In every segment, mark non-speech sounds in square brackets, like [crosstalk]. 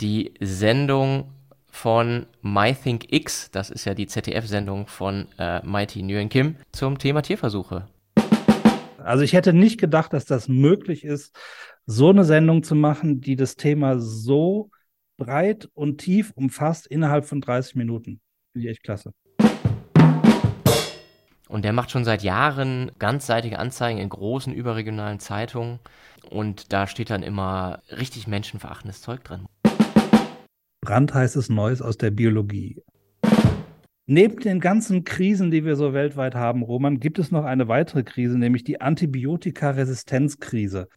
die Sendung von MyThinkX, das ist ja die ZDF-Sendung von äh, Mighty Nguyen Kim, zum Thema Tierversuche. Also ich hätte nicht gedacht, dass das möglich ist, so eine Sendung zu machen, die das Thema so breit und tief umfasst innerhalb von 30 Minuten. Finde ich echt klasse. Und der macht schon seit Jahren ganzseitige Anzeigen in großen überregionalen Zeitungen. Und da steht dann immer richtig menschenverachtendes Zeug drin. Brandheißes Neues aus der Biologie. Neben den ganzen Krisen, die wir so weltweit haben, Roman, gibt es noch eine weitere Krise, nämlich die Antibiotikaresistenzkrise.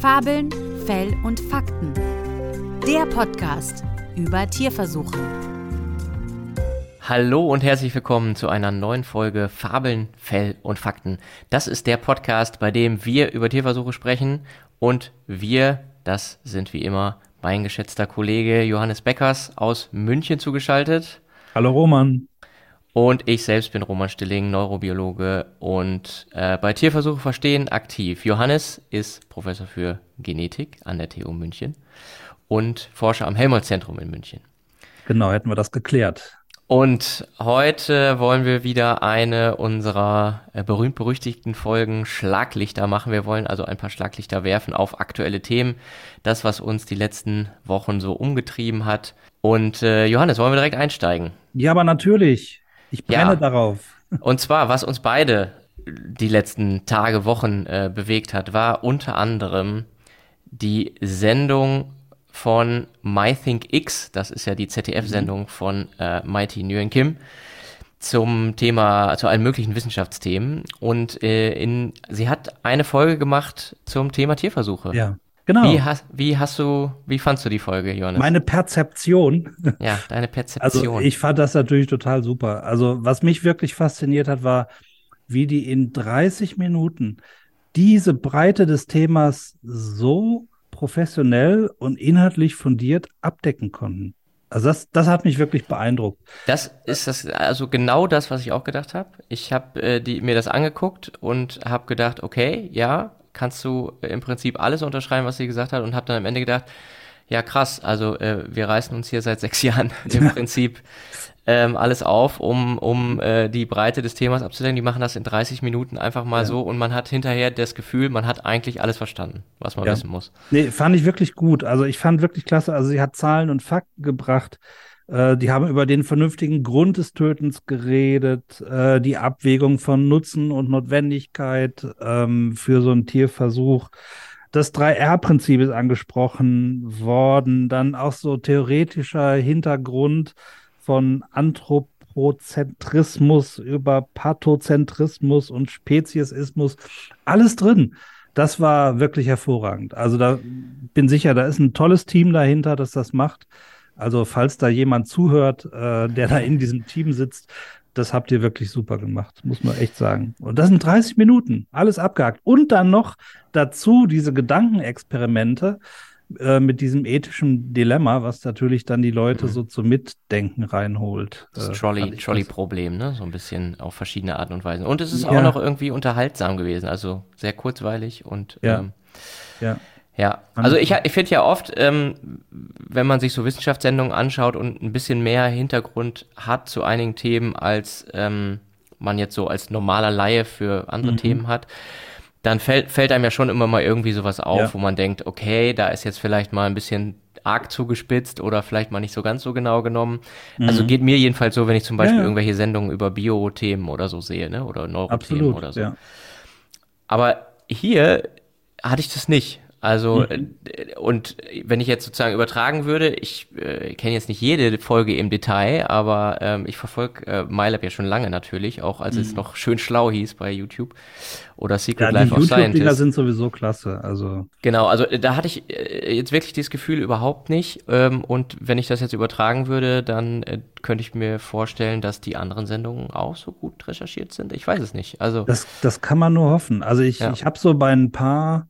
Fabeln, Fell und Fakten. Der Podcast über Tierversuche. Hallo und herzlich willkommen zu einer neuen Folge Fabeln, Fell und Fakten. Das ist der Podcast, bei dem wir über Tierversuche sprechen und wir, das sind wie immer mein geschätzter Kollege Johannes Beckers aus München zugeschaltet. Hallo Roman. Und ich selbst bin Roman Stilling, Neurobiologe und äh, bei Tierversuche verstehen aktiv. Johannes ist Professor für Genetik an der TU München und Forscher am Helmholtz-Zentrum in München. Genau, hätten wir das geklärt. Und heute wollen wir wieder eine unserer äh, berühmt-berüchtigten Folgen Schlaglichter machen. Wir wollen also ein paar Schlaglichter werfen auf aktuelle Themen. Das, was uns die letzten Wochen so umgetrieben hat. Und äh, Johannes, wollen wir direkt einsteigen? Ja, aber natürlich. Ich brenne ja. darauf. [laughs] Und zwar, was uns beide die letzten Tage, Wochen äh, bewegt hat, war unter anderem die Sendung von MyThinkX, das ist ja die ZDF-Sendung mhm. von äh, Mighty Nguyen Kim, zum Thema, zu allen möglichen Wissenschaftsthemen. Und äh, in, sie hat eine Folge gemacht zum Thema Tierversuche. Ja. Genau. Wie hast, wie hast du, wie fandst du die Folge, Johannes? Meine Perzeption. [laughs] Ja, deine Perzeption. Also ich fand das natürlich total super. Also was mich wirklich fasziniert hat, war, wie die in 30 Minuten diese Breite des Themas so professionell und inhaltlich fundiert abdecken konnten. Also das, das hat mich wirklich beeindruckt. Das ist das also genau das, was ich auch gedacht habe. Ich habe äh, die mir das angeguckt und habe gedacht, okay, ja, kannst du im Prinzip alles unterschreiben, was sie gesagt hat und habe dann am Ende gedacht, ja krass, also äh, wir reißen uns hier seit sechs [laughs] Jahren im Prinzip ähm, alles auf, um, um äh, die Breite des Themas abzudecken. Die machen das in 30 Minuten einfach mal ja. so und man hat hinterher das Gefühl, man hat eigentlich alles verstanden, was man ja. wissen muss. Nee, fand ich wirklich gut. Also ich fand wirklich klasse. Also sie hat Zahlen und Fakten gebracht. Äh, die haben über den vernünftigen Grund des Tötens geredet, äh, die Abwägung von Nutzen und Notwendigkeit ähm, für so einen Tierversuch. Das 3R-Prinzip ist angesprochen worden, dann auch so theoretischer Hintergrund von Anthropozentrismus über Pathozentrismus und Speziesismus, alles drin. Das war wirklich hervorragend. Also da bin sicher, da ist ein tolles Team dahinter, das das macht. Also falls da jemand zuhört, äh, der da in diesem Team sitzt, das habt ihr wirklich super gemacht, muss man echt sagen. Und das sind 30 Minuten, alles abgehakt. Und dann noch dazu diese Gedankenexperimente, äh, mit diesem ethischen Dilemma, was natürlich dann die Leute mhm. so zum Mitdenken reinholt. Das äh, Trolley, Trolley-Problem, ne? So ein bisschen auf verschiedene Arten und Weisen. Und es ist ja. auch noch irgendwie unterhaltsam gewesen, also sehr kurzweilig und ja. Ähm, ja. Ja, also ich, ich finde ja oft, ähm, wenn man sich so Wissenschaftssendungen anschaut und ein bisschen mehr Hintergrund hat zu einigen Themen, als ähm, man jetzt so als normaler Laie für andere mhm. Themen hat, dann fällt, fällt einem ja schon immer mal irgendwie sowas auf, ja. wo man denkt, okay, da ist jetzt vielleicht mal ein bisschen arg zugespitzt oder vielleicht mal nicht so ganz so genau genommen. Also mhm. Also geht mir jedenfalls so, wenn ich zum Beispiel ja, ja. irgendwelche Sendungen über Bio-Themen oder so sehe, ne? Oder Neurothemen oder so. Aber hier hatte ich das nicht. Also, mhm. Äh, und wenn ich jetzt sozusagen übertragen würde, ich äh, kenne jetzt nicht jede Folge im Detail, aber ähm, ich verfolge äh, MyLab ja schon lange natürlich, auch als mhm. es noch schön schlau hieß bei YouTube oder Secret ja, Life of Scientist. Die sind sowieso klasse, also. Genau, also äh, da hatte ich äh, jetzt wirklich dieses Gefühl überhaupt nicht. Ähm, und wenn ich das jetzt übertragen würde, dann äh, könnte ich mir vorstellen, dass die anderen Sendungen auch so gut recherchiert sind. Ich weiß es nicht. Also das, das kann man nur hoffen. Also ich, ja. ich habe so bei ein paar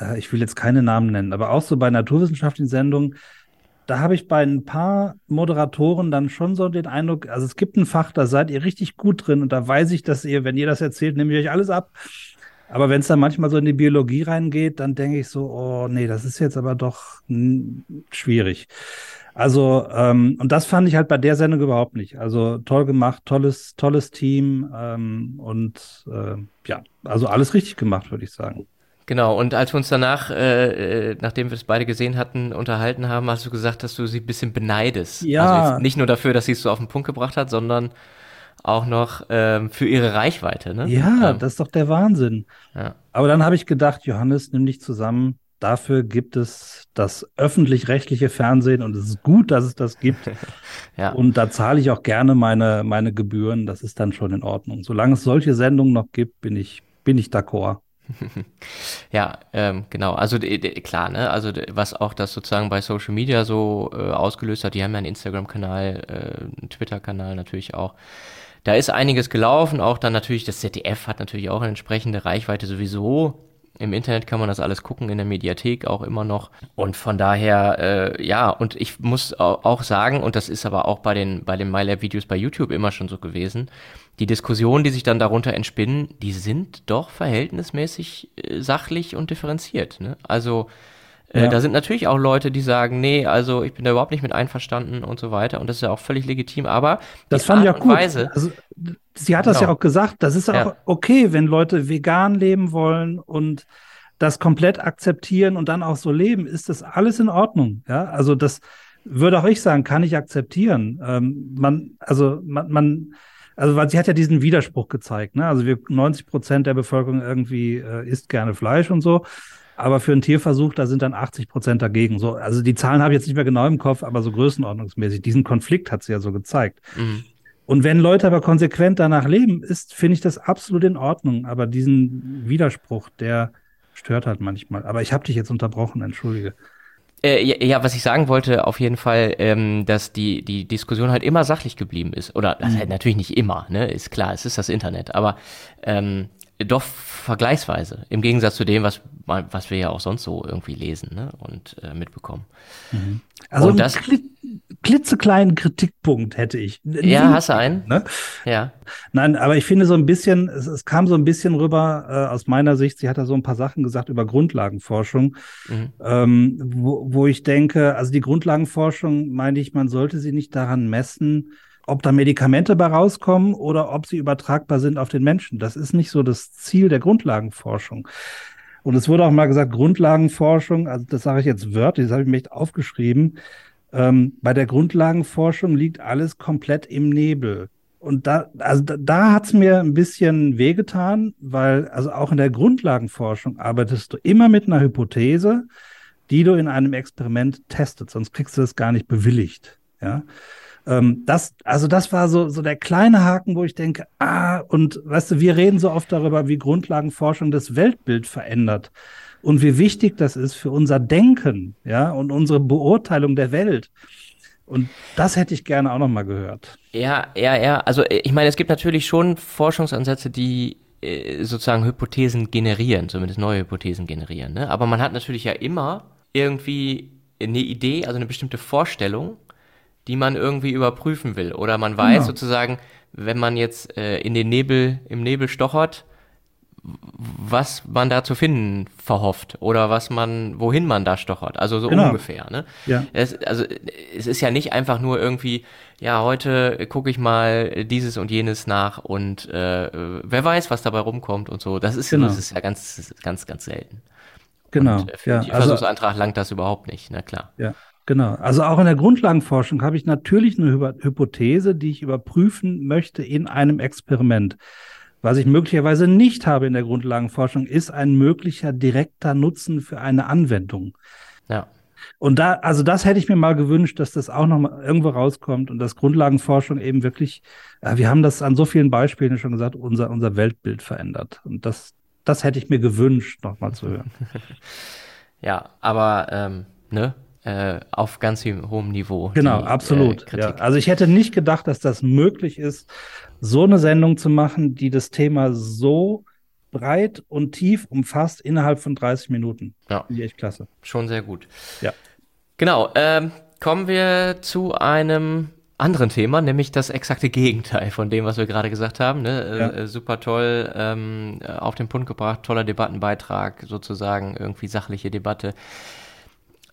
äh, ich will jetzt keine Namen nennen, aber auch so bei naturwissenschaftlichen Sendungen, da habe ich bei ein paar Moderatoren dann schon so den Eindruck, also es gibt ein Fach, da seid ihr richtig gut drin und da weiß ich, dass ihr, wenn ihr das erzählt, nehme ich euch alles ab. Aber wenn es dann manchmal so in die Biologie reingeht, dann denke ich so, oh nee, das ist jetzt aber doch schwierig. Also, ähm, und das fand ich halt bei der Sendung überhaupt nicht. Also toll gemacht, tolles, tolles Team ähm, und äh, ja, also alles richtig gemacht, würde ich sagen. Genau, und als wir uns danach, äh, äh, nachdem wir es beide gesehen hatten, unterhalten haben, hast du gesagt, dass du sie ein bisschen beneidest. Ja. Also nicht nur dafür, dass sie es so auf den Punkt gebracht hat, sondern auch noch ähm, für ihre Reichweite. Ne? Ja, ähm, das ist doch der Wahnsinn. Ja. Aber dann habe ich gedacht, Johannes, nimm dich zusammen. Dafür gibt es das öffentlich-rechtliche Fernsehen und es ist gut, dass es das gibt. [laughs] ja. Und da zahle ich auch gerne meine, meine Gebühren. Das ist dann schon in Ordnung. Solange es solche Sendungen noch gibt, bin ich, bin ich d'accord. [laughs] ja, ähm, genau. Also klar, ne? Also was auch das sozusagen bei Social Media so äh, ausgelöst hat, die haben ja einen Instagram-Kanal, äh, einen Twitter-Kanal natürlich auch. Da ist einiges gelaufen, auch dann natürlich, das ZDF hat natürlich auch eine entsprechende Reichweite sowieso. Im Internet kann man das alles gucken, in der Mediathek auch immer noch. Und von daher, äh, ja, und ich muss auch sagen, und das ist aber auch bei den, bei den MyLab-Videos bei YouTube immer schon so gewesen, die Diskussionen, die sich dann darunter entspinnen, die sind doch verhältnismäßig äh, sachlich und differenziert. Ne? Also äh, ja. Da sind natürlich auch Leute, die sagen, nee, also ich bin da überhaupt nicht mit einverstanden und so weiter. Und das ist ja auch völlig legitim. Aber das fand ich auch gut. Weise, also, sie hat das genau. ja auch gesagt. Das ist auch ja. okay, wenn Leute vegan leben wollen und das komplett akzeptieren und dann auch so leben, ist das alles in Ordnung. Ja, also das würde auch ich sagen, kann ich akzeptieren. Ähm, man, also man, man also weil sie hat ja diesen Widerspruch gezeigt. Ne? Also wir 90 Prozent der Bevölkerung irgendwie äh, isst gerne Fleisch und so aber für einen Tierversuch, da sind dann 80 Prozent dagegen. So, also die Zahlen habe ich jetzt nicht mehr genau im Kopf, aber so größenordnungsmäßig. Diesen Konflikt hat sie ja so gezeigt. Mhm. Und wenn Leute aber konsequent danach leben, ist, finde ich das absolut in Ordnung. Aber diesen Widerspruch, der stört halt manchmal. Aber ich habe dich jetzt unterbrochen, entschuldige. Äh, ja, ja, was ich sagen wollte, auf jeden Fall, ähm, dass die, die Diskussion halt immer sachlich geblieben ist. Oder mhm. halt natürlich nicht immer, ne? Ist klar, es ist das Internet. Aber ähm, doch vergleichsweise, im Gegensatz zu dem, was, was wir ja auch sonst so irgendwie lesen ne? und äh, mitbekommen. Mhm. Also und das, einen klitzekleinen Kritikpunkt hätte ich. Ja, hast du einen? Ne? Ja. Nein, aber ich finde so ein bisschen, es, es kam so ein bisschen rüber äh, aus meiner Sicht, sie hat da so ein paar Sachen gesagt über Grundlagenforschung, mhm. ähm, wo, wo ich denke, also die Grundlagenforschung, meine ich, man sollte sie nicht daran messen, ob da Medikamente bei rauskommen oder ob sie übertragbar sind auf den Menschen. Das ist nicht so das Ziel der Grundlagenforschung. Und es wurde auch mal gesagt, Grundlagenforschung, also das sage ich jetzt wörtlich, das habe ich mir echt aufgeschrieben. Ähm, bei der Grundlagenforschung liegt alles komplett im Nebel. Und da, also da, da hat es mir ein bisschen wehgetan, weil also auch in der Grundlagenforschung arbeitest du immer mit einer Hypothese, die du in einem Experiment testet, sonst kriegst du das gar nicht bewilligt. Ja. Ähm, das, also das war so, so der kleine Haken, wo ich denke, ah, und weißt du, wir reden so oft darüber, wie Grundlagenforschung das Weltbild verändert und wie wichtig das ist für unser Denken, ja, und unsere Beurteilung der Welt. Und das hätte ich gerne auch noch mal gehört. Ja, ja, ja. Also ich meine, es gibt natürlich schon Forschungsansätze, die äh, sozusagen Hypothesen generieren, zumindest neue Hypothesen generieren. Ne? Aber man hat natürlich ja immer irgendwie eine Idee, also eine bestimmte Vorstellung die man irgendwie überprüfen will. Oder man weiß genau. sozusagen, wenn man jetzt äh, in den Nebel, im Nebel stochert, was man da zu finden verhofft oder was man, wohin man da stochert. Also so genau. ungefähr. Ne? Ja. Es, also es ist ja nicht einfach nur irgendwie, ja, heute gucke ich mal dieses und jenes nach und äh, wer weiß, was dabei rumkommt und so. Das ist, genau. das ist ja ganz, ganz, ganz selten. Genau. Und für ja. den also Versuchsantrag langt das überhaupt nicht, na klar. Ja. Genau. Also auch in der Grundlagenforschung habe ich natürlich eine Hypothese, die ich überprüfen möchte in einem Experiment. Was ich möglicherweise nicht habe in der Grundlagenforschung, ist ein möglicher direkter Nutzen für eine Anwendung. Ja. Und da, also das hätte ich mir mal gewünscht, dass das auch noch mal irgendwo rauskommt und dass Grundlagenforschung eben wirklich, ja, wir haben das an so vielen Beispielen schon gesagt, unser, unser Weltbild verändert. Und das, das hätte ich mir gewünscht, noch mal zu hören. [laughs] ja, aber ähm, ne, äh, auf ganz hohem Niveau. Genau, die, absolut. Äh, ja. Also ich hätte nicht gedacht, dass das möglich ist, so eine Sendung zu machen, die das Thema so breit und tief umfasst innerhalb von 30 Minuten. Ja. Finde echt klasse. Schon sehr gut. Ja. Genau. Ähm, kommen wir zu einem anderen Thema, nämlich das exakte Gegenteil von dem, was wir gerade gesagt haben. Ne? Äh, Ja. Äh, super toll, ähm, auf den Punkt gebracht, toller Debattenbeitrag, sozusagen irgendwie sachliche Debatte.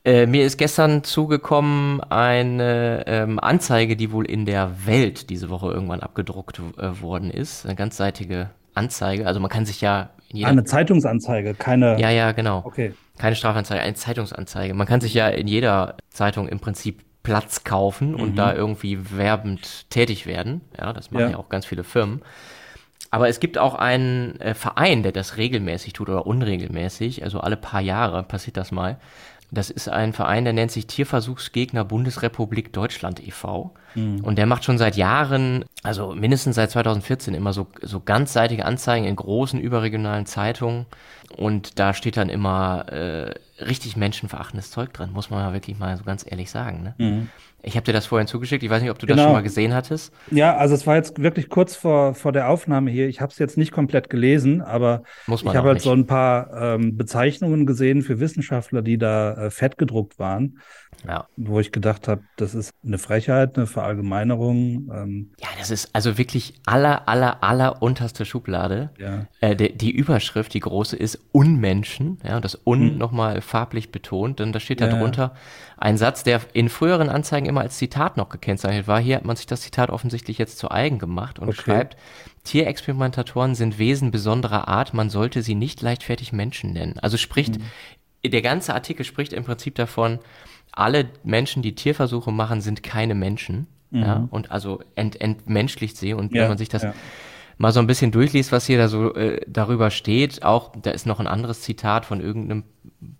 Äh, mir ist gestern zugekommen eine ähm, Anzeige, die wohl in der Welt diese Woche irgendwann abgedruckt äh, worden ist. Eine ganzseitige Anzeige. Also man kann sich ja in jeder Eine Zeitungsanzeige, keine. ja, ja, genau. Okay. Keine Strafanzeige, eine Zeitungsanzeige. Man kann sich ja in jeder Zeitung im Prinzip Platz kaufen und da irgendwie werbend tätig werden. Ja, das machen ja, Ja. auch ganz viele Firmen. Aber es gibt auch einen äh, Verein, der das regelmäßig tut oder unregelmäßig, also alle paar Jahre passiert das mal. Das ist ein Verein, der nennt sich Tierversuchsgegner Bundesrepublik Deutschland e.V. Und der macht schon seit Jahren, also mindestens seit 2014, immer so, so ganzseitige Anzeigen in großen überregionalen Zeitungen. Und da steht dann immer äh, richtig menschenverachtendes Zeug drin, muss man ja wirklich mal so ganz ehrlich sagen. Ne? Ich habe dir das vorhin zugeschickt, ich weiß nicht, ob du das Genau. schon mal gesehen hattest. Ja, also es war jetzt wirklich kurz vor, vor der Aufnahme hier. Ich habe es jetzt nicht komplett gelesen, aber ich habe halt nicht. so ein paar ähm, Bezeichnungen gesehen für Wissenschaftler, die da äh, fett gedruckt waren, Ja. wo ich gedacht habe, das ist eine Frechheit, eine Verallgemeinerung. Ähm, Ja, das ist also wirklich aller, aller, aller unterste Schublade. ja. Äh, die, die Überschrift, die große, ist Unmenschen. Ja, und das Un nochmal farblich betont. Denn da steht da. Ja, ja. drunter ein Satz, der in früheren Anzeigen immer als Zitat noch gekennzeichnet war. Hier hat man sich das Zitat offensichtlich jetzt zu eigen gemacht und Okay. schreibt, Tierexperimentatoren sind Wesen besonderer Art, man sollte sie nicht leichtfertig Menschen nennen. Also spricht, Hm. der ganze Artikel spricht im Prinzip davon, alle Menschen, die Tierversuche machen, sind keine Menschen. Ja, und also ent, entmenschlicht sie. Und wenn Mhm. Ja, man sich das. Mal so ein bisschen durchliest, was hier da so äh, darüber steht, auch da ist noch ein anderes Zitat von irgendeinem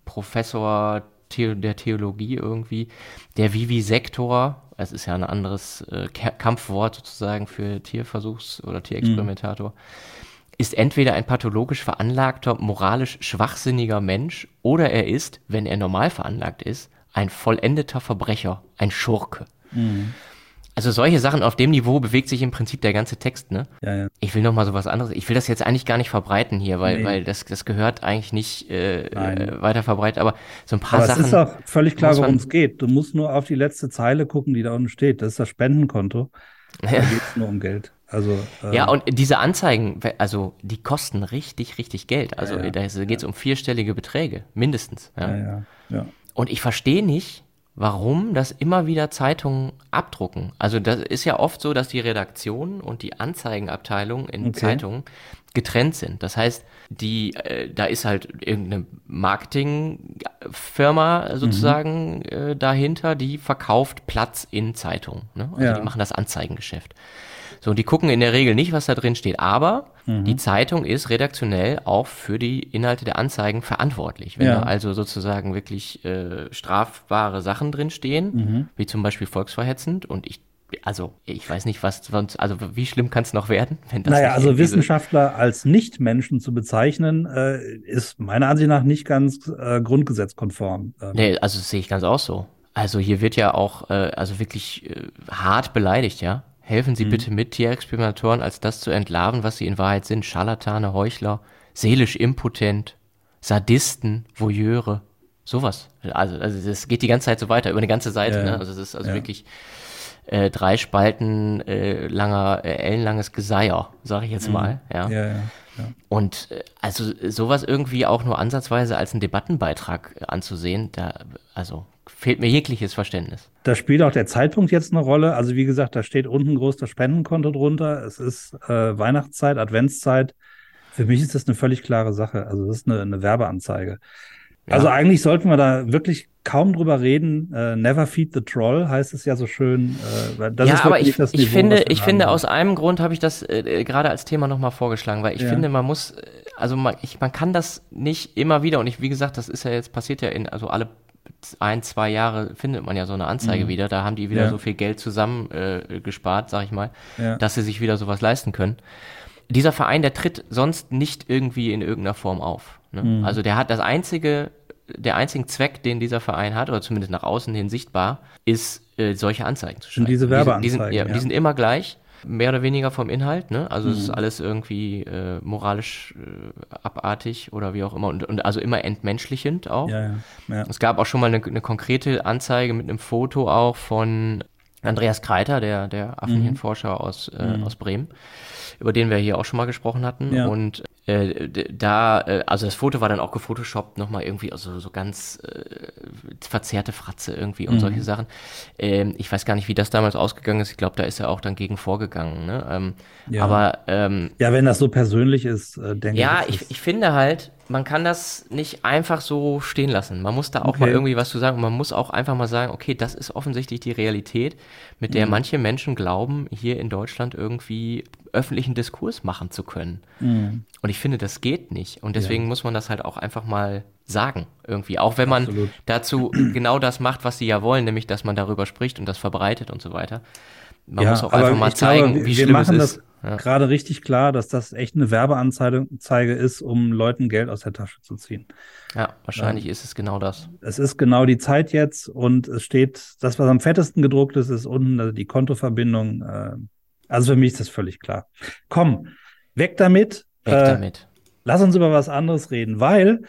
Professor The der Theologie irgendwie, der Vivisektor, es ist ja ein anderes äh, Ka- Kampfwort sozusagen für Tierversuchs- oder Tierexperimentator, ist entweder ein pathologisch veranlagter, moralisch schwachsinniger Mensch oder er ist, wenn er normal veranlagt ist, ein vollendeter Verbrecher, ein Schurke. Also solche Sachen auf dem Niveau bewegt sich im Prinzip der ganze Text, ne? Ja, ja. Ich will noch mal so was anderes. Ich will das jetzt eigentlich gar nicht verbreiten hier, weil, Nee. weil das, das gehört eigentlich nicht äh, Nein. äh, weiter verbreitet. Aber so ein paar Aber Sachen. es ist auch völlig klar, worum es geht. Du musst nur auf die letzte Zeile gucken, die da unten steht. Das ist das Spendenkonto. Da geht es nur um Geld. Also, äh, ja, und diese Anzeigen, also die kosten richtig, richtig Geld. Also Ja, ja. da geht es um vierstellige Beträge, mindestens. Ja. ja, ja, ja. Und ich verstehe nicht, warum das immer wieder Zeitungen abdrucken. Also das ist ja oft so, dass die Redaktion und die Anzeigenabteilung in Okay. Zeitungen getrennt sind. Das heißt, die, äh, da ist halt irgendeine Marketingfirma sozusagen äh, dahinter, die verkauft Platz in Zeitungen. Ne? Also Ja. die machen das Anzeigengeschäft. So, die gucken in der Regel nicht, was da drin steht, aber Mhm. die Zeitung ist redaktionell auch für die Inhalte der Anzeigen verantwortlich. Wenn Ja. da also sozusagen wirklich äh, strafbare Sachen drin stehen, Mhm. wie zum Beispiel volksverhetzend und ich, also ich weiß nicht, was sonst, also wie schlimm kann es noch werden? [laughs] Wenn das Naja, also Wissenschaftler als Nichtmenschen zu bezeichnen, äh, ist meiner Ansicht nach nicht ganz äh, grundgesetzkonform. Ähm, Nee, also das sehe ich ganz auch so. Also hier wird ja auch, äh, also wirklich äh, hart beleidigt, ja. Helfen Mhm. Sie bitte mit, Tierexperimentatoren als das zu entlarven, was sie in Wahrheit sind. Scharlatane, Heuchler, seelisch impotent, Sadisten, Voyeure, sowas. Also, also das geht die ganze Zeit so weiter, über eine ganze Seite. Ja. Ne? Also es ist also Ja. wirklich äh, drei Spalten äh, langer, äh, ellenlanges Geseier, sage ich jetzt mal. Ja. Mhm. ja, ja, ja. Und äh, also sowas irgendwie auch nur ansatzweise als einen Debattenbeitrag äh, anzusehen, da also fehlt mir jegliches Verständnis. Da spielt auch der Zeitpunkt jetzt eine Rolle. Also wie gesagt, da steht unten groß das Spendenkonto drunter. Es ist äh, Weihnachtszeit, Adventszeit. Für mich ist das eine völlig klare Sache. Also das ist eine, eine Werbeanzeige. Ja. Also eigentlich sollten wir da wirklich kaum drüber reden. Äh, never feed the troll heißt es ja so schön. Äh, das ja, ist aber ich, das ich Niveau, finde, was wir ich finde aus einem Grund habe ich das äh, gerade als Thema nochmal vorgeschlagen, weil ich Ja. finde, man muss, äh, also man, ich, man kann das nicht immer wieder und ich, wie gesagt, das ist ja jetzt passiert ja in, also alle ein, zwei Jahre findet man ja so eine Anzeige wieder, da haben die wieder Mhm. Ja. so viel Geld zusammen äh, gespart, sag ich mal, Ja. dass sie sich wieder sowas leisten können. Dieser Verein, der tritt sonst nicht irgendwie in irgendeiner Form auf. Ne? Mhm. Also der hat das einzige, der einzige Zweck, den dieser Verein hat, oder zumindest nach außen hin sichtbar, ist, äh, solche Anzeigen zu schreiben. diese Die sind- die sind, Werbeanzeigen, ja. die sind immer gleich, mehr oder weniger vom Inhalt, ne? Also Mhm. es ist alles irgendwie äh, moralisch äh, abartig oder wie auch immer und, und also immer entmenschlichend auch. Ja, ja, ja. Es gab auch schon mal eine, eine konkrete Anzeige mit einem Foto auch von Andreas Kreiter, der, der Affenhirnforscher aus, äh, Mhm. aus Bremen, über den wir hier auch schon mal gesprochen hatten. Ja. Und äh, da, äh, also das Foto war dann auch gefotoshoppt, nochmal irgendwie, also so ganz äh, verzerrte Fratze irgendwie und Mhm. solche Sachen. Ähm, ich weiß gar nicht, wie das damals ausgegangen ist. Ich glaube, da ist er auch dann gegen vorgegangen. Ne? Ähm, Ja. Aber ähm, Ja, wenn das so persönlich ist, äh, denke ja, ich. ist- ich finde halt, man kann das nicht einfach so stehen lassen. Man muss da auch Okay. mal irgendwie was zu sagen. Und man muss auch einfach mal sagen, okay, das ist offensichtlich die Realität, mit der manche Menschen glauben, hier in Deutschland irgendwie öffentlichen Diskurs machen zu können. Mhm. Und ich finde, das geht nicht. Und deswegen muss man das halt auch einfach mal sagen, irgendwie. Auch wenn man Absolut. dazu [clears throat] genau das macht, was sie ja wollen, nämlich, dass man darüber spricht und das verbreitet und so weiter. Man ja, muss auch einfach mal zeigen, glaube, wie schlimm es ist. das Ja. gerade richtig klar, dass das echt eine Werbeanzeige Zeige ist, um Leuten Geld aus der Tasche zu ziehen. Ja, wahrscheinlich ist es genau das. Es ist genau die Zeit jetzt und es steht, das, was am fettesten gedruckt ist, ist unten also die Kontoverbindung. Äh, also für mich ist das völlig klar. Komm, weg damit. Weg Äh, damit. Lass uns über was anderes reden, weil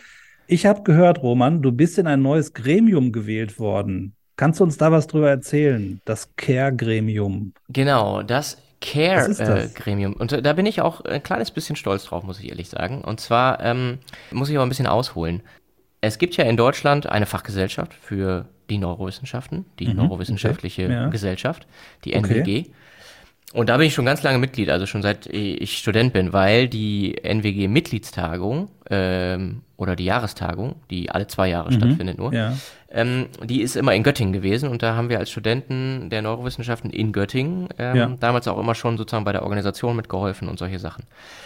ich habe gehört, Roman, du bist in ein neues Gremium gewählt worden. Kannst du uns da was drüber erzählen? Das Care-Gremium. Genau, das Care-Gremium. Und äh, da bin ich auch ein kleines bisschen stolz drauf, muss ich ehrlich sagen. Und zwar ähm, muss ich aber ein bisschen ausholen. Es gibt ja in Deutschland eine Fachgesellschaft für die Neurowissenschaften, die Mhm, Neurowissenschaftliche okay, ja. Gesellschaft, die Okay. Und da bin ich schon ganz lange Mitglied, also schon seit ich Student bin, weil die NWG-Mitgliedstagung ähm, oder die Jahrestagung, die alle zwei Jahre stattfindet nur, Mhm. Ja. ähm, die ist immer in Göttingen gewesen und da haben wir als Studenten der Neurowissenschaften in Göttingen ähm, Ja. damals auch immer schon sozusagen bei der Organisation mitgeholfen und solche Sachen.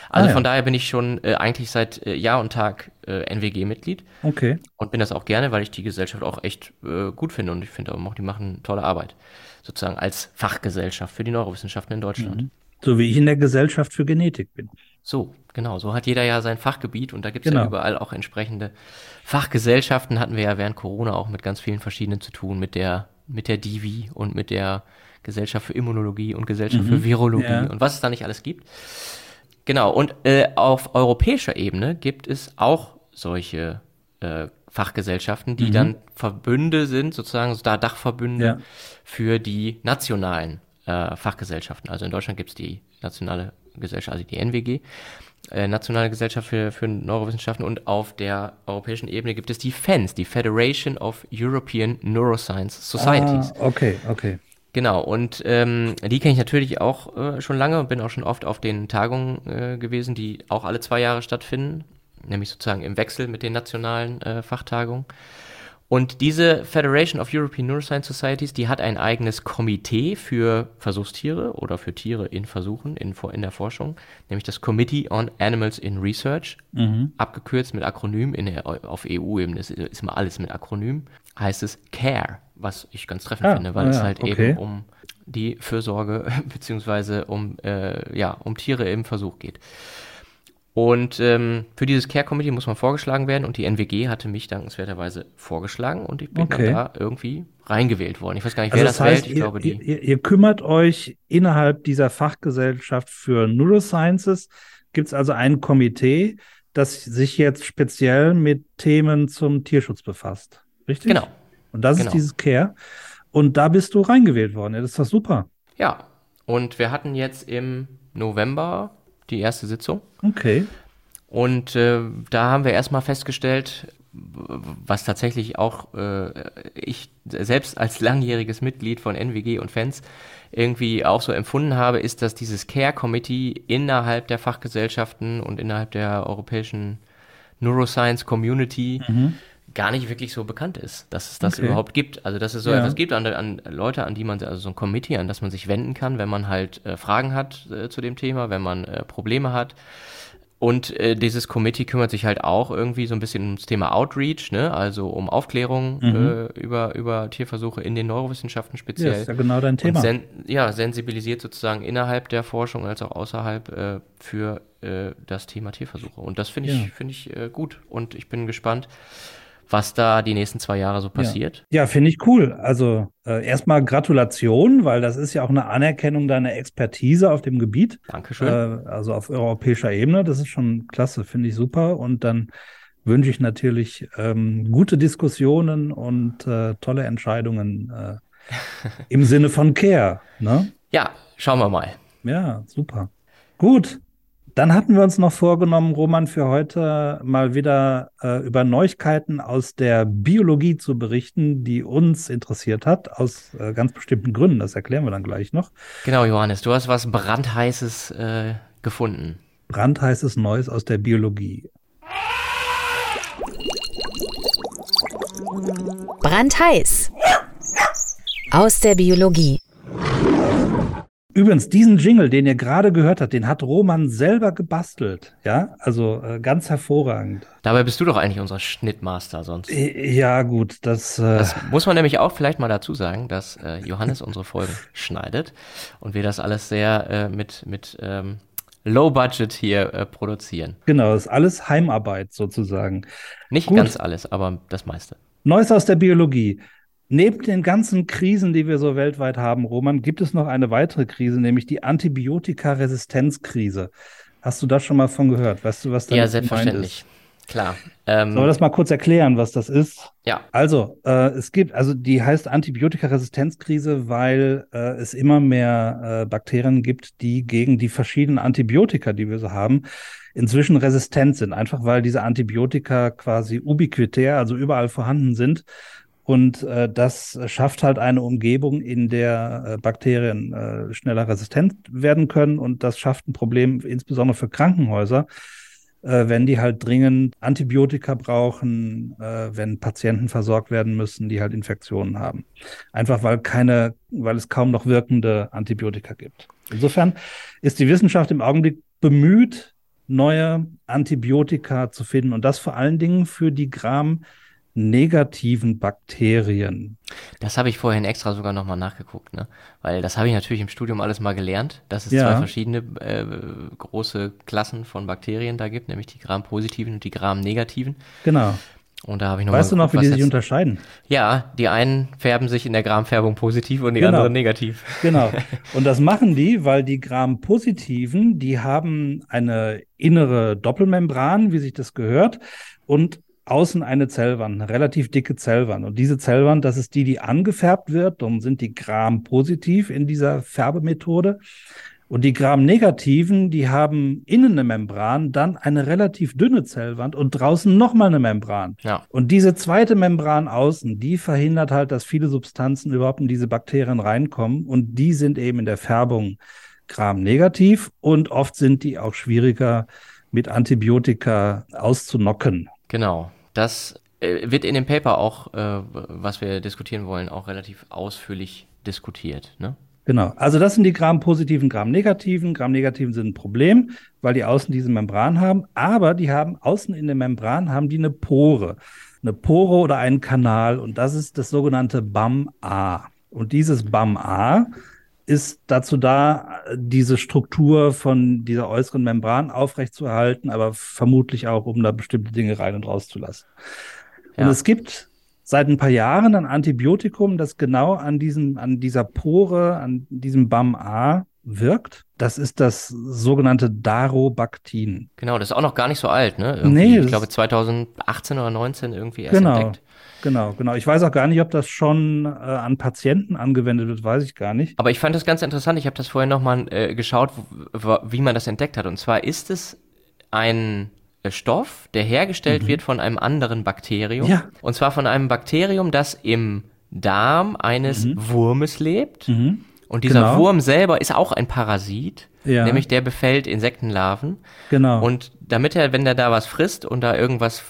Also Ah, ja. von daher bin ich schon äh, eigentlich seit äh, Jahr und Tag äh, NWG-Mitglied Okay. und bin das auch gerne, weil ich die Gesellschaft auch echt äh, gut finde und ich finde auch, die machen tolle Arbeit. Sozusagen als Fachgesellschaft für die Neurowissenschaften in Deutschland. So wie ich in der Gesellschaft für Genetik bin. So, genau. So hat jeder ja sein Fachgebiet und da gibt's Genau. ja überall auch entsprechende Fachgesellschaften. Hatten wir ja während Corona auch mit ganz vielen verschiedenen zu tun, mit der, mit der Divi und mit der Gesellschaft für Immunologie und Gesellschaft für Virologie Ja. und was es da nicht alles gibt. Genau, und äh, auf europäischer Ebene gibt es auch solche äh, Fachgesellschaften, die dann Verbünde sind, sozusagen da Dachverbünde Ja. für die nationalen äh, Fachgesellschaften. Also in Deutschland gibt es die nationale Gesellschaft, also die NWG, äh, Nationale Gesellschaft für, für Neurowissenschaften und auf der europäischen Ebene gibt es die FENS, die Federation of European Neuroscience Societies. Ah, okay, okay. Genau, und ähm, die kenne ich natürlich auch äh, schon lange und bin auch schon oft auf den Tagungen äh, gewesen, die auch alle zwei Jahre stattfinden, nämlich sozusagen im Wechsel mit den nationalen äh, Fachtagungen. Und diese Federation of European Neuroscience Societies, die hat ein eigenes Komitee für Versuchstiere oder für Tiere in Versuchen, in, in der Forschung, nämlich das Committee on Animals in Research, abgekürzt mit Akronym in der, auf EU-Ebene, ist, ist immer alles mit Akronym, heißt es CARE, was ich ganz treffend Ah, finde, weil ah es halt okay. eben um die Fürsorge [laughs] beziehungsweise um, äh, ja, um Tiere im Versuch geht. Und ähm, für dieses Care Committee muss man vorgeschlagen werden und die NWG hatte mich dankenswerterweise vorgeschlagen und ich bin Okay. dann da irgendwie reingewählt worden. Ich weiß gar nicht, Also wer das das, heißt, wählt. Ich ihr, glaube, die. ihr, ihr kümmert euch innerhalb dieser Fachgesellschaft für Neurosciences. Gibt es also ein Komitee, das sich jetzt speziell mit Themen zum Tierschutz befasst. Richtig? Genau. Und das Genau. ist dieses Care. Und da bist du reingewählt worden. Ja, das ist doch super. Ja. Und wir hatten jetzt im November die erste Sitzung. Okay. Und äh, da haben wir erstmal festgestellt, was tatsächlich auch äh, ich selbst als langjähriges Mitglied von NWG und Fans irgendwie auch so empfunden habe, ist, dass dieses Care Committee innerhalb der Fachgesellschaften und innerhalb der europäischen Neuroscience Community gar nicht wirklich so bekannt ist, dass es das Okay. überhaupt gibt. Also dass es so Ja. etwas gibt an, an Leute, an die man, also so ein Committee, an das man sich wenden kann, wenn man halt äh, Fragen hat äh, zu dem Thema, wenn man äh, Probleme hat. Und äh, dieses Committee kümmert sich halt auch irgendwie so ein bisschen ums Thema Outreach, ne? also um Aufklärung äh, über, über Tierversuche in den Neurowissenschaften Ja, speziell. ist ja genau dein Thema. Sen ja, sensibilisiert sozusagen innerhalb der Forschung als auch außerhalb äh, für das Thema Tierversuche. Und das finde ich, Ja. finde ich gut. Und ich bin gespannt, was da die nächsten zwei Jahre so passiert. Ja, finde ich cool. Also äh, erstmal Gratulation, weil das ist ja auch eine Anerkennung deiner Expertise auf dem Gebiet. Dankeschön. Äh, also auf europäischer Ebene. Das ist schon klasse, finde ich super. Und dann wünsche ich natürlich ähm, gute Diskussionen und äh, tolle Entscheidungen äh, [laughs] Im Sinne von Care, ne? Ja, schauen wir mal. Ja, super. Gut. Dann hatten wir uns noch vorgenommen, Roman, für heute mal wieder äh, über Neuigkeiten aus der Biologie zu berichten, die uns interessiert hat, aus äh, ganz bestimmten Gründen. Das erklären wir dann gleich noch. Genau, Johannes, du hast was brandheißes äh, gefunden. Brandheißes Neues aus der Biologie. Brandheiß. Aus der Biologie. Übrigens, diesen Jingle, den ihr gerade gehört habt, den hat Roman selber gebastelt. Ja, also äh, ganz hervorragend. Dabei bist du doch eigentlich unser Schnittmaster sonst. Äh, Ja, gut, das, äh, Das muss man nämlich auch vielleicht mal dazu sagen, dass äh, Johannes unsere Folgen [laughs] schneidet und wir das alles sehr äh, mit, mit ähm, Low Budget hier äh, produzieren. genau, ist alles Heimarbeit sozusagen. Nicht Gut. ganz alles, aber das meiste. Neues aus der Biologie. Neben den ganzen Krisen, die wir so weltweit haben, Roman, gibt es noch eine weitere Krise, nämlich die Antibiotikaresistenzkrise. Hast du das schon mal von gehört? Weißt du, was da Ja, selbstverständlich. ist? Klar. Ähm, Sollen wir das mal kurz erklären, was das ist? ja, Also, äh, es gibt, also die heißt Antibiotikaresistenzkrise, weil äh, es immer mehr äh, Bakterien gibt, die gegen die verschiedenen Antibiotika, die wir so haben, inzwischen resistent sind. Einfach weil diese Antibiotika quasi ubiquitär, also überall vorhanden sind. Und äh, das schafft halt eine Umgebung, in der äh, Bakterien äh, schneller resistent werden können. Und das schafft ein Problem, insbesondere für Krankenhäuser, äh, wenn die halt dringend Antibiotika brauchen, äh, wenn Patienten versorgt werden müssen, die halt Infektionen haben. Einfach weil keine, weil es kaum noch wirkende Antibiotika gibt. Insofern ist die Wissenschaft im Augenblick bemüht, neue Antibiotika zu finden und das vor allen Dingen für die Gram negativen Bakterien. das habe ich vorhin extra sogar nochmal nachgeguckt, ne? Weil das habe ich natürlich im Studium alles mal gelernt, dass es Ja. zwei verschiedene äh, große Klassen von Bakterien da gibt, nämlich die Gram-positiven und die Gram-negativen. Genau. Und da habe ich noch Weißt du mal noch, wie die sich unterscheiden? Ja, die einen färben sich in der Gramfärbung positiv und die Genau. anderen negativ. Genau. [laughs] Und das machen die, weil die Gram-Positiven, die haben eine innere Doppelmembran, wie sich das gehört, und außen eine Zellwand, eine relativ dicke Zellwand. Und diese Zellwand, das ist die, die angefärbt wird. Darum sind die Gram-positiv in dieser Färbemethode. Und die Gram-negativen, die haben innen eine Membran, dann eine relativ dünne Zellwand und draußen nochmal eine Membran. Ja, Und diese zweite Membran außen, die verhindert halt, dass viele Substanzen überhaupt in diese Bakterien reinkommen. Und die sind eben in der Färbung Gram-negativ und oft sind die auch schwieriger mit Antibiotika auszunocken. Genau. Das äh, wird in dem Paper auch, äh, was wir diskutieren wollen, auch relativ ausführlich diskutiert. Ne? Genau. Also das sind die Gram-positiven, Gram-negativen. Gram-negativen sind ein Problem, weil die außen diese Membran haben. Aber die haben außen in der Membran haben die eine Pore. Eine Pore oder einen Kanal. Und das ist das sogenannte BAM-A. Und dieses BAM-A ist dazu da, diese Struktur von dieser äußeren Membran aufrechtzuerhalten, aber vermutlich auch, um da bestimmte Dinge rein und rauszulassen. Und Ja. es gibt seit ein paar Jahren ein Antibiotikum, das genau an diesem, an dieser Pore, an diesem BAM-A wirkt. Das ist das sogenannte Darobactin. Genau, das ist auch noch gar nicht so alt, ne? Irgendwie, Nee, ich glaube 2018 oder 19 irgendwie erst Genau. entdeckt. Genau, genau. Ich weiß auch gar nicht, ob das schon äh, an Patienten angewendet wird, weiß ich gar nicht. Aber ich fand das ganz interessant. Ich habe das vorhin nochmal äh, geschaut, wie man das entdeckt hat. Und zwar ist es ein äh, Stoff, der hergestellt wird von einem anderen Bakterium. Mhm. Ja. Und zwar von einem Bakterium, das im Darm eines Wurmes lebt. Mhm. Und dieser Genau. Wurm selber ist auch ein Parasit. Ja. Nämlich der befällt Insektenlarven. Genau. Und damit er, wenn er da was frisst und da irgendwas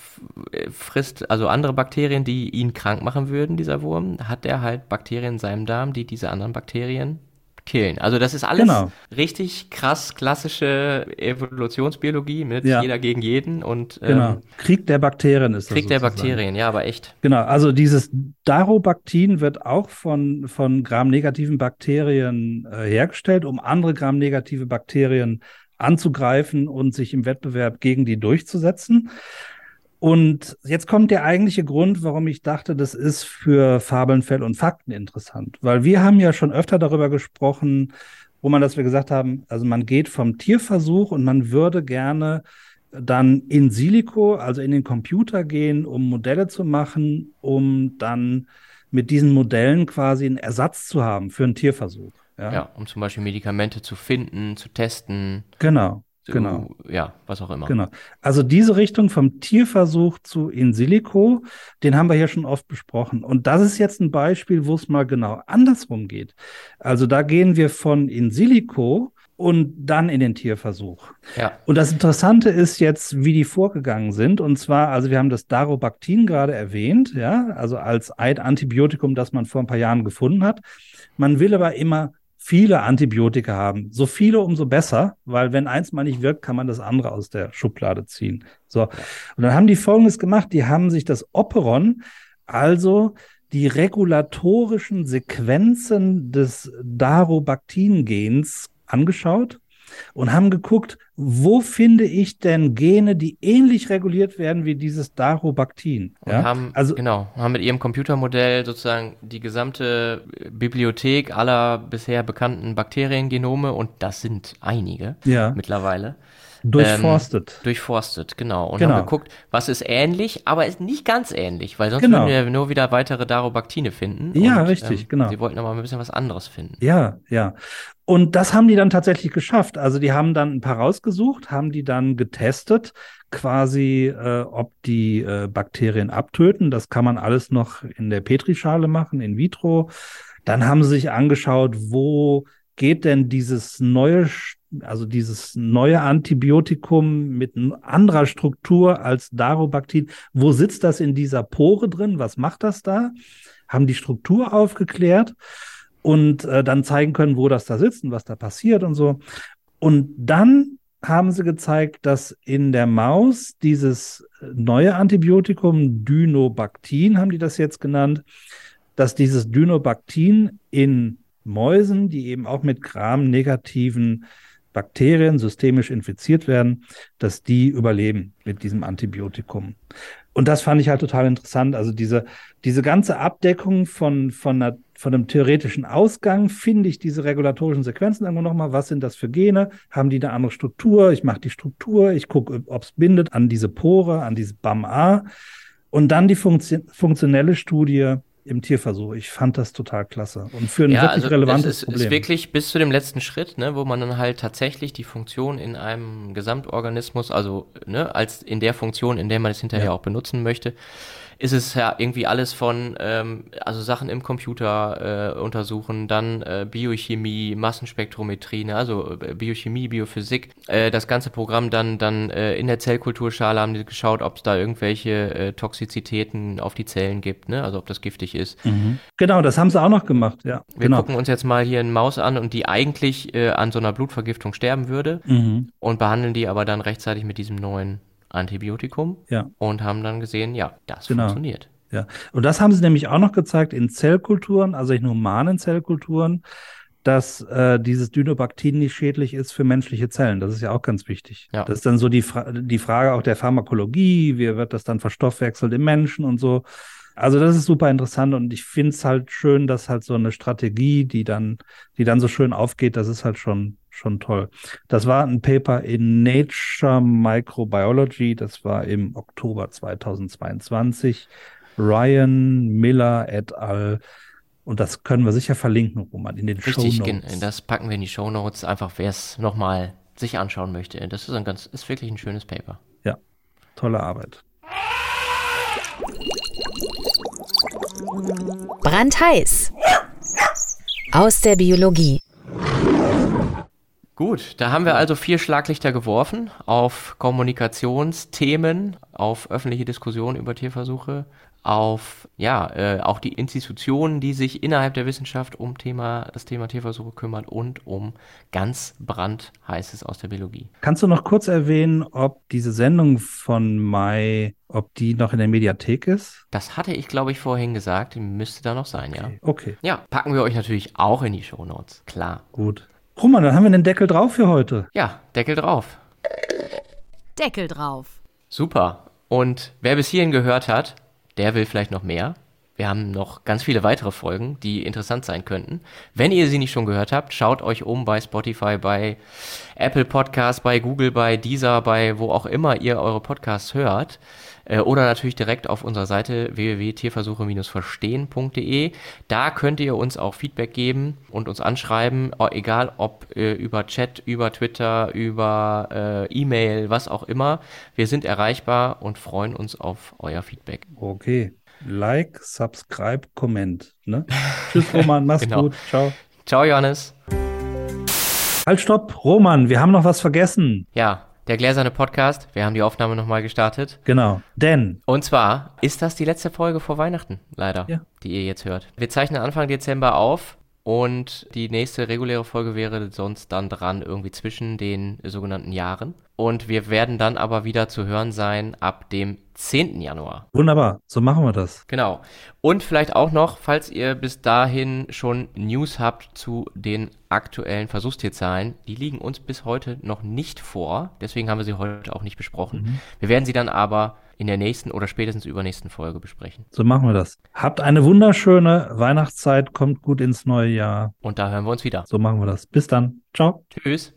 äh, frisst, also andere Bakterien, die ihn krank machen würden, dieser Wurm, hat er halt Bakterien in seinem Darm, die diese anderen Bakterien killen. Also das ist alles Genau. richtig krass klassische Evolutionsbiologie mit Ja. jeder gegen jeden und ähm, genau. Krieg der Bakterien ist das Krieg der sozusagen. Bakterien, ja, aber echt. Genau, also dieses Darobactin wird auch von, von gramnegativen Bakterien äh, hergestellt, um andere gramnegative Bakterien anzugreifen und sich im Wettbewerb gegen die durchzusetzen. Und jetzt kommt der eigentliche Grund, warum ich dachte, das ist für Fabeln, Fell und Fakten interessant. Weil wir haben ja schon öfter darüber gesprochen, wo man, dass wir gesagt haben, also man geht vom Tierversuch und man würde gerne dann in Silico, also in den Computer gehen, um Modelle zu machen, um dann mit diesen Modellen quasi einen Ersatz zu haben für einen Tierversuch. Ja, ja um zum Beispiel Medikamente zu finden, zu testen. Genau. Genau. Ja, was auch immer. Genau. Also diese Richtung vom Tierversuch zu in Silico, den haben wir hier schon oft besprochen. Und das ist jetzt ein Beispiel, wo es mal genau andersrum geht. Also da gehen wir von in Silico und dann in den Tierversuch. Ja. Und das Interessante ist jetzt, wie die vorgegangen sind. Und zwar, also wir haben das Darobactin gerade erwähnt, ja, also als Eid-Antibiotikum, das man vor ein paar Jahren gefunden hat. Man will aber immer viele Antibiotika haben. So viele, umso besser, weil wenn eins mal nicht wirkt, kann man das andere aus der Schublade ziehen. So. Und dann haben die Folgendes gemacht. Die haben sich das Operon, also die regulatorischen Sequenzen des Darobactin-Gens angeschaut und haben geguckt, wo finde ich denn Gene, die ähnlich reguliert werden wie dieses Darobactin. Und ja? haben, also, genau, haben mit ihrem Computermodell sozusagen die gesamte Bibliothek aller bisher bekannten Bakteriengenome, und das sind einige ja. mittlerweile, Durchforstet. Ähm, durchforstet, genau. Und genau. haben geguckt, was ist ähnlich, aber ist nicht ganz ähnlich, weil sonst genau. würden wir nur wieder weitere Darobaktine finden. Ja, und, richtig, ähm, genau. Sie wollten aber ein bisschen was anderes finden. Ja, ja. Und das haben die dann tatsächlich geschafft. Also die haben dann ein paar rausgesucht, haben die dann getestet, quasi, äh, ob die äh, Bakterien abtöten. Das kann man alles noch in der Petrischale machen, in vitro. Dann haben sie sich angeschaut, wo geht denn dieses neue also dieses neue Antibiotikum mit anderer Struktur als Darobactin, wo sitzt das in dieser Pore drin? Was macht das da? Haben die Struktur aufgeklärt und äh, dann zeigen können, wo das da sitzt und was da passiert und so. Und dann haben sie gezeigt, dass in der Maus dieses neue Antibiotikum Dynobactin, haben die das jetzt genannt, dass dieses Dynobactin in Mäusen, die eben auch mit Gram-negativen Bakterien systemisch infiziert werden, dass die überleben mit diesem Antibiotikum. Und das fand ich halt total interessant. Also diese, diese ganze Abdeckung von, von, einer, von einem theoretischen Ausgang finde ich diese regulatorischen Sequenzen irgendwo nochmal. Was sind das für Gene? Haben die eine andere Struktur? Ich mache die Struktur, ich gucke, ob es bindet an diese Pore, an diese BAM-A. Und dann die Funktion, funktionelle Studie, im Tierversuch. Ich fand das total klasse und für ein ja, wirklich also relevantes es ist, Problem. ist wirklich bis zu dem letzten Schritt, ne, wo man dann halt tatsächlich die Funktion in einem Gesamtorganismus, also ne, als in der Funktion, in der man es hinterher ja. auch benutzen möchte, ist es ja irgendwie alles von, ähm, also Sachen im Computer äh, untersuchen, dann äh, Biochemie, Massenspektrometrie, ne, also äh, Biochemie, Biophysik. Äh, das ganze Programm dann, dann äh, in der Zellkulturschale haben die geschaut, ob es da irgendwelche äh, Toxizitäten auf die Zellen gibt, ne? also ob das giftig ist. Mhm. Genau, das haben sie auch noch gemacht, ja. Wir genau. gucken uns jetzt mal hier eine Maus an und die eigentlich äh, an so einer Blutvergiftung sterben würde mhm. und behandeln die aber dann rechtzeitig mit diesem neuen Antibiotikum ja. und haben dann gesehen, ja, das genau. funktioniert. Ja, und das haben sie nämlich auch noch gezeigt in Zellkulturen, also in humanen Zellkulturen, dass äh, dieses Dynobaktin nicht schädlich ist für menschliche Zellen. Das ist ja auch ganz wichtig. Ja. Das ist dann so die, Fra die Frage auch der Pharmakologie, wie wird das dann verstoffwechselt im Menschen und so. Also das ist super interessant und ich finde es halt schön, dass halt so eine Strategie, die dann, die dann so schön aufgeht, das ist halt schon, schon toll. Das war ein Paper in Nature Microbiology, das war im Oktober 2022. Ryan Miller et al. Und das können wir sicher verlinken, Roman, in den Richtig, Show Notes. das packen wir in die Show Notes, einfach wer es nochmal sich anschauen möchte. Das ist ein ganz, ist wirklich ein schönes Paper. Ja, tolle Arbeit. Brandheiß. Aus der Biologie. Gut, da haben wir also vier Schlaglichter geworfen auf Kommunikationsthemen, auf öffentliche Diskussionen über Tierversuche, auf ja äh, auch die Institutionen, die sich innerhalb der Wissenschaft um Thema das Thema Tierversuche kümmern und um ganz brandheißes aus der Biologie. Kannst du noch kurz erwähnen, ob diese Sendung von Mai, ob die noch in der Mediathek ist? Das hatte ich, glaube ich, vorhin gesagt. Die müsste da noch sein, ja. Okay. Ja, packen wir euch natürlich auch in die Show Notes. Klar. Gut. Roman, dann haben wir den Deckel drauf für heute. Ja, Deckel drauf. Deckel drauf. Super. Und wer bis hierhin gehört hat, der will vielleicht noch mehr. wir haben noch ganz viele weitere Folgen, die interessant sein könnten. Wenn ihr sie nicht schon gehört habt, schaut euch um bei Spotify, bei Apple Podcasts, bei Google, bei Deezer, bei wo auch immer ihr eure Podcasts hört. Äh, oder natürlich direkt auf unserer Seite www.tierversuche-verstehen.de. Da könnt ihr uns auch Feedback geben und uns anschreiben, egal ob äh, über Chat, über Twitter, über äh, E-Mail, was auch immer. Wir sind erreichbar und freuen uns auf euer Feedback. Okay. Like, subscribe, comment. Ne? [laughs] Tschüss, Roman. Mach's genau. gut. Ciao. Ciao, Johannes. Halt, stopp. Roman, wir haben noch was vergessen. Ja, der gläserne Podcast. Wir haben die Aufnahme nochmal gestartet. Genau. Denn. Und zwar ist das die letzte Folge vor Weihnachten, leider, ja. die ihr jetzt hört. Wir zeichnen Anfang Dezember auf und die nächste reguläre Folge wäre sonst dann dran, irgendwie zwischen den sogenannten Jahren. Und wir werden dann aber wieder zu hören sein ab dem 10. Januar. Wunderbar, so machen wir das. Genau. Und vielleicht auch noch, falls ihr bis dahin schon News habt zu den aktuellen Versuchstierzahlen, die liegen uns bis heute noch nicht vor. Deswegen haben wir sie heute auch nicht besprochen. Mhm. Wir werden sie dann aber in der nächsten oder spätestens übernächsten Folge besprechen. So machen wir das. Habt eine wunderschöne Weihnachtszeit, kommt gut ins neue Jahr. Und da hören wir uns wieder. So machen wir das. Bis dann. Ciao. Tschüss.